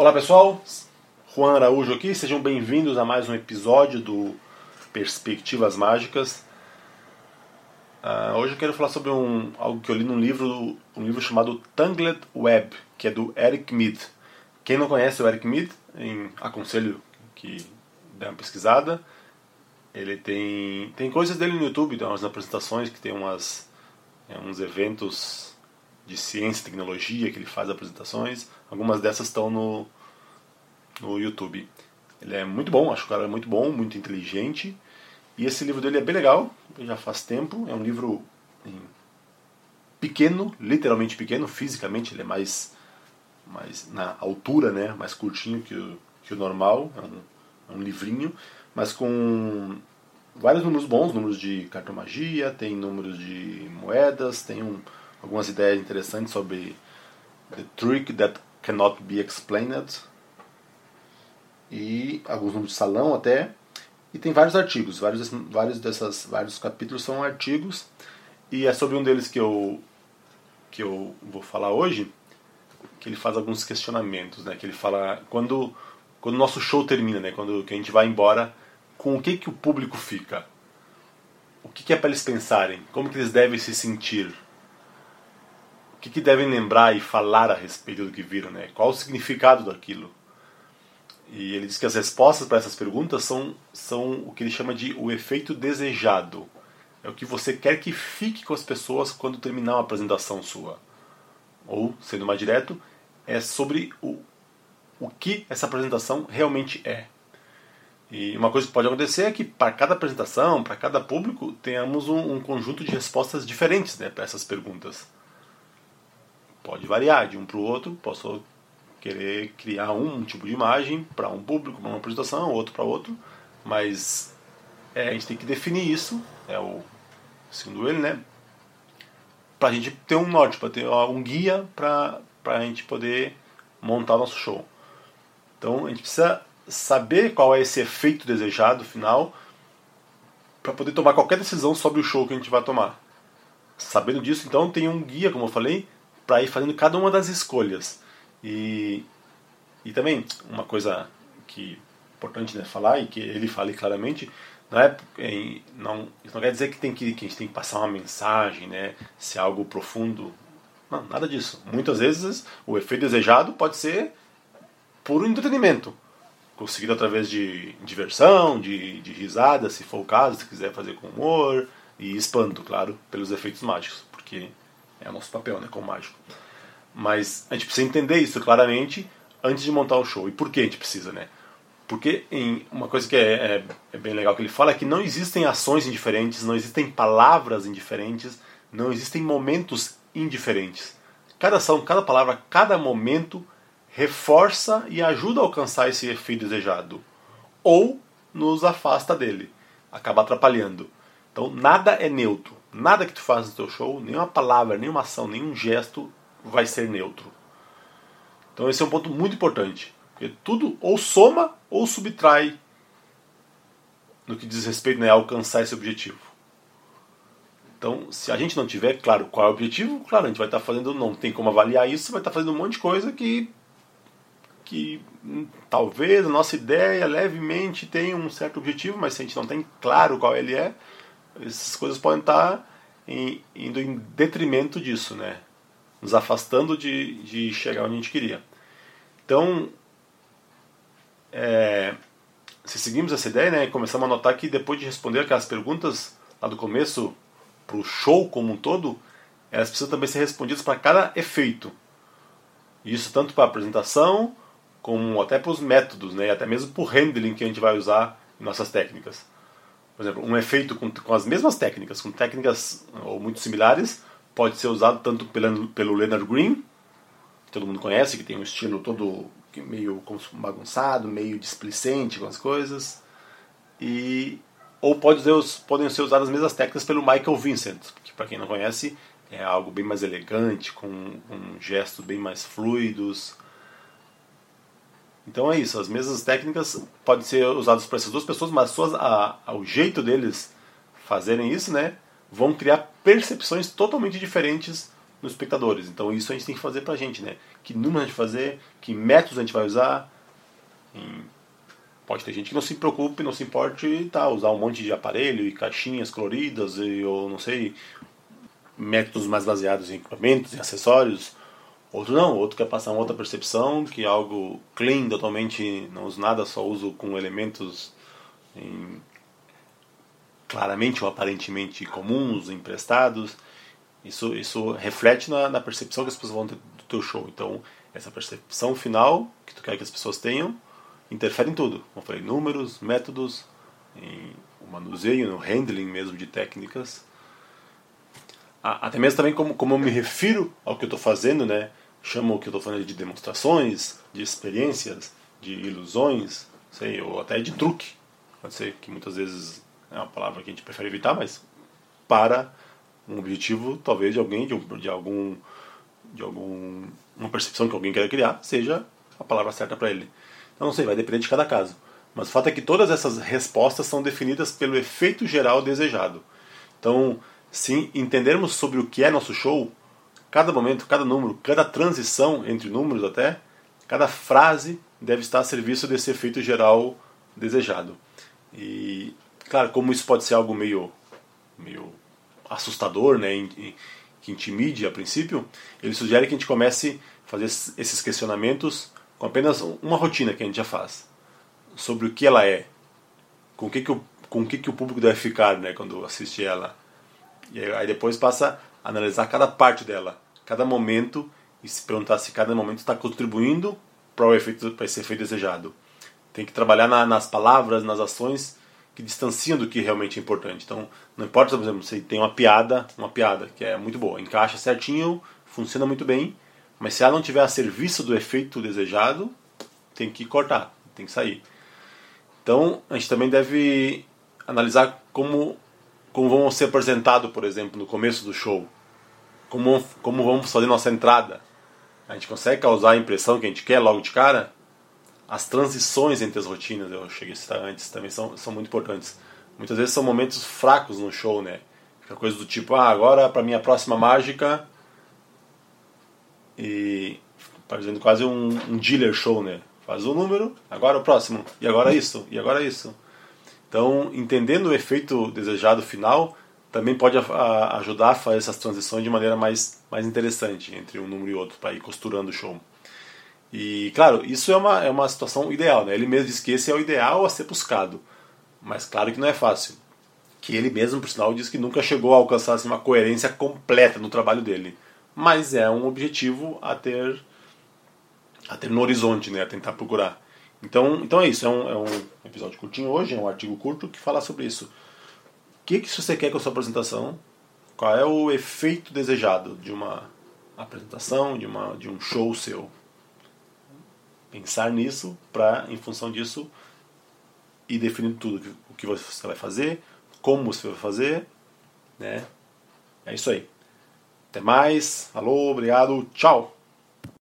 Olá pessoal, Juan Araújo aqui, sejam bem-vindos a mais um episódio do Perspectivas Mágicas. Uh, hoje eu quero falar sobre um, algo que eu li num livro, um livro chamado Tangled Web, que é do Eric Mead. Quem não conhece o Eric Mead, em, aconselho que dê uma pesquisada. Ele tem, tem coisas dele no YouTube, tem umas apresentações que tem umas, é, uns eventos de ciência e tecnologia que ele faz apresentações. Algumas dessas estão no, no YouTube. Ele é muito bom, acho que o cara é muito bom, muito inteligente. E esse livro dele é bem legal, já faz tempo. É um livro pequeno, literalmente pequeno, fisicamente ele é mais, mais na altura, né, mais curtinho que o, que o normal. É um, é um livrinho, mas com vários números bons, números de cartomagia, tem números de moedas, tem um, algumas ideias interessantes sobre The Trick That Cannot Be Explained e alguns números de salão até e tem vários artigos, vários vários dessas vários capítulos são artigos e é sobre um deles que eu que eu vou falar hoje que ele faz alguns questionamentos, né? Que ele fala quando quando o nosso show termina, né? Quando que a gente vai embora, com o que que o público fica? O que, que é para eles pensarem? Como que eles devem se sentir? O que, que devem lembrar e falar a respeito do que viram, né? Qual o significado daquilo? E ele diz que as respostas para essas perguntas são, são o que ele chama de o efeito desejado. É o que você quer que fique com as pessoas quando terminar uma apresentação sua. Ou, sendo mais direto, é sobre o, o que essa apresentação realmente é. E uma coisa que pode acontecer é que para cada apresentação, para cada público, tenhamos um, um, conjunto de respostas diferentes né, para essas perguntas. Pode variar de um para o outro, posso querer criar um tipo de imagem para um público, para uma apresentação, outro para outro, mas é, a gente tem que definir isso, é o segundo ele, né? Para a gente ter um norte, para ter um guia para a gente poder montar o nosso show. Então a gente precisa saber qual é esse efeito desejado final para poder tomar qualquer decisão sobre o show que a gente vai tomar. Sabendo disso, então tem um guia, como eu falei, para ir fazendo cada uma das escolhas. E, e também, uma coisa que é importante né, falar, e que ele fale claramente, não é, não, isso não quer dizer que, tem que, que a gente tem que passar uma mensagem, né, se é algo profundo. Não, nada disso. Muitas vezes o efeito desejado pode ser puro entretenimento, conseguido através de diversão, de, de risada, se for o caso, se quiser fazer com humor, e espanto, claro, pelos efeitos mágicos, porque é o nosso papel né, como mágico. Mas a gente precisa entender isso claramente antes de montar o show. E por que a gente precisa, né? Porque em, uma coisa que é, é, é, bem legal que ele fala é que não existem ações indiferentes, não existem palavras indiferentes, não existem momentos indiferentes. Cada ação, cada palavra, cada momento reforça e ajuda a alcançar esse efeito desejado. Ou nos afasta dele, acaba atrapalhando. Então nada é neutro. Nada que tu faz no teu show, nenhuma palavra, nenhuma ação, nenhum gesto vai ser neutro. Então esse é um ponto muito importante. Porque tudo ou soma ou subtrai no que diz respeito né, a alcançar esse objetivo. Então, se a gente não tiver claro qual é o objetivo, claro, a gente vai estar fazendo, não tem como avaliar isso, vai estar fazendo um monte de coisa que, que talvez a nossa ideia levemente tenha um certo objetivo, mas se a gente não tem claro qual ele é, essas coisas podem estar indo em detrimento disso, né? Nos afastando de, de chegar onde a gente queria. Então, é, se seguimos essa ideia, né, começamos a notar que depois de responder aquelas perguntas lá do começo para o show como um todo, elas precisam também ser respondidas para cada efeito. Isso tanto para a apresentação, como até para os métodos, né, até mesmo para o handling que a gente vai usar em nossas técnicas. Por exemplo, um efeito com, com as mesmas técnicas, com técnicas ou muito similares, pode ser usado tanto pelo, pelo Leonard Green, que todo mundo conhece, que tem um estilo todo meio bagunçado, meio displicente com as coisas, e ou pode ser, podem ser usadas as mesmas técnicas pelo Michael Vincent, que para quem não conhece é algo bem mais elegante, com, gestos bem mais fluidos. Então é isso, as mesmas técnicas podem ser usadas por essas duas pessoas, mas suas, a, a, o jeito deles fazerem isso, né, vão criar percepções totalmente diferentes nos espectadores. Então isso a gente tem que fazer pra gente, né? Que número a gente fazer, que métodos a gente vai usar. Pode ter gente que não se preocupe, não se importe tá, usar um monte de aparelho e caixinhas coloridas e, ou não sei, métodos mais baseados em equipamentos, em acessórios. Outro não, outro quer passar uma outra percepção, que é algo clean, totalmente não uso nada, só uso com elementos em, claramente ou aparentemente comuns, emprestados. Isso, isso reflete na, na percepção que as pessoas vão ter do teu show. Então, essa percepção final que tu quer que as pessoas tenham interfere em tudo. Como eu falei, números, métodos, em o manuseio, no handling mesmo de técnicas. Até mesmo também como, como eu me refiro ao que eu estou fazendo, né? Chamo o que eu estou fazendo de demonstrações, de experiências, de ilusões, sei, ou até de truque. Pode ser que muitas vezes é uma palavra que a gente prefere evitar, mas para um objetivo talvez de alguém, de, de algum, de algum, uma percepção que alguém quer criar, seja a palavra certa para ele. Então não sei, vai depender de cada caso. Mas o fato é que todas essas respostas são definidas pelo efeito geral desejado. Então, se entendermos sobre o que é nosso show, cada momento, cada número, cada transição entre números até, cada frase deve estar a serviço desse efeito geral desejado. E, claro, como isso pode ser algo meio, meio assustador, né, que intimide a princípio, ele sugere que a gente comece a fazer esses questionamentos com apenas uma rotina que a gente já faz sobre o que ela é, com o que, que, o, com o, que, que o público deve ficar né, quando assiste ela. E aí depois passa a analisar cada parte dela, cada momento, e se perguntar se cada momento está contribuindo para o efeito, para esse efeito desejado. Tem que trabalhar na, nas palavras, nas ações que distanciam do que realmente é importante. Então, não importa, por exemplo, se tem uma piada, uma piada que é muito boa, encaixa certinho, funciona muito bem, mas se ela não tiver a serviço do efeito desejado, tem que cortar, tem que sair. Então, a gente também deve analisar como como vamos ser apresentados, por exemplo, no começo do show. Como, como vamos fazer nossa entrada. A gente consegue causar a impressão que a gente quer logo de cara? As transições entre as rotinas, eu cheguei a citar antes, também são, são muito importantes. Muitas vezes são momentos fracos no show, né? Fica coisa do tipo, ah, agora para minha próxima mágica. E fazendo quase um, um dealer show, né? Faz o um número, agora o próximo, e agora isso, e agora isso. Então, entendendo o efeito desejado final, também pode a, a, ajudar a fazer essas transições de maneira mais, mais interessante entre um número e outro, para ir costurando o show. E, claro, isso é uma, é uma situação ideal, né? Ele mesmo diz que esse é o ideal a ser buscado. Mas, claro que não é fácil. Que ele mesmo, por sinal, diz que nunca chegou a alcançar assim, uma coerência completa no trabalho dele. Mas é um objetivo a ter, a ter no horizonte, né? A tentar procurar. Então, então é isso. É um, é um episódio curtinho hoje, é um artigo curto que fala sobre isso. O que, que você quer com a sua apresentação? Qual é o efeito desejado de uma apresentação, de, uma, de um show seu? Pensar nisso para, em função disso, ir definindo tudo o que você vai fazer, como você vai fazer, né? É isso aí. Até mais. Alô, obrigado. Tchau.